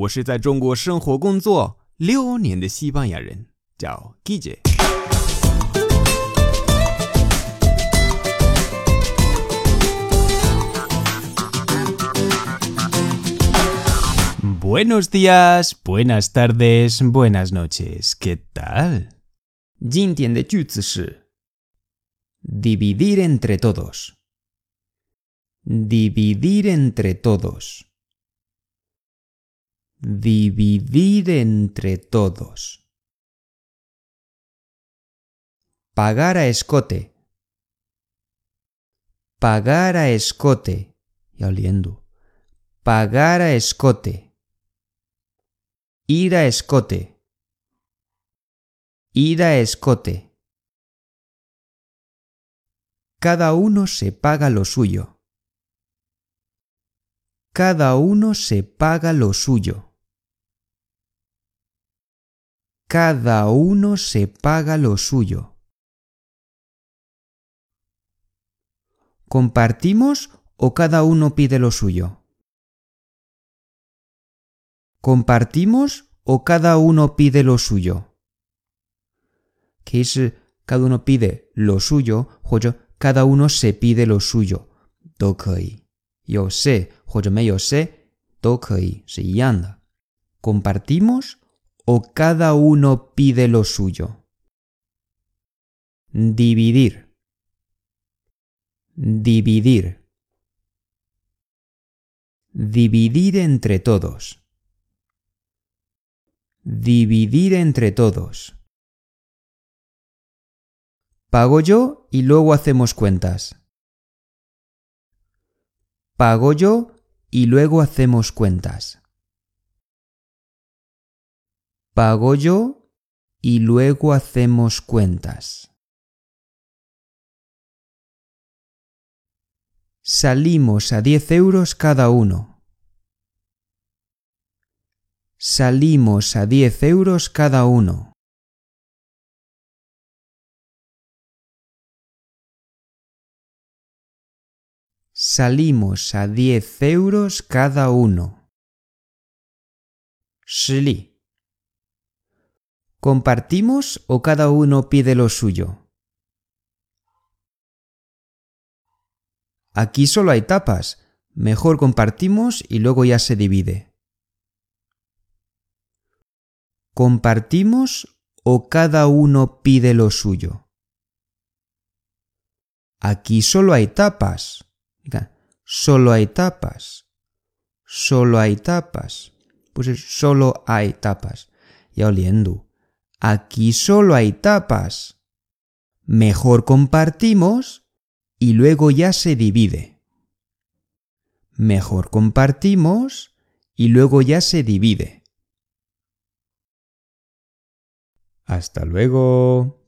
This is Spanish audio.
我是在中国生活工作六年的西班牙人，叫 Guille。Buenos días, buenas tardes, buenas noches. ¿Qué tal? 今天的句子是 dividir entre todos. Dividir entre todos. Dividir entre todos. Pagar a escote. Pagar a escote. Y oliendo. Pagar a escote. Ir a escote. Ir a escote. Cada uno se paga lo suyo. Cada uno se paga lo suyo Cada uno se paga lo suyo. ¿Compartimos o cada uno pide lo suyo? ¿Compartimos o cada uno pide lo suyo? ¿Qué es cada uno pide lo suyo o cada uno se pide lo suyo? 都可以，有 se 或者没有 se 都可以，是一样的。¿Compartimos O cada uno pide lo suyo. Dividir. Dividir. Dividir entre todos. Dividir entre todos. Pago yo y luego hacemos cuentas. Pago yo y luego hacemos cuentas. Pago yo y luego hacemos cuentas. Salimos a 10 euros cada uno. Salimos a 10 euros cada uno. Salimos a 10 euros cada uno. ¿Compartimos o cada uno pide lo suyo? Aquí solo hay tapas. Mejor compartimos y luego ya se divide. ¿Compartimos o cada uno pide lo suyo? Aquí solo hay tapas. Solo hay tapas. Solo hay tapas. Pues solo hay tapas. Ya oliendo. Aquí solo hay tapas. Mejor compartimos y luego ya se divide. Mejor compartimos y luego ya se divide. Hasta luego.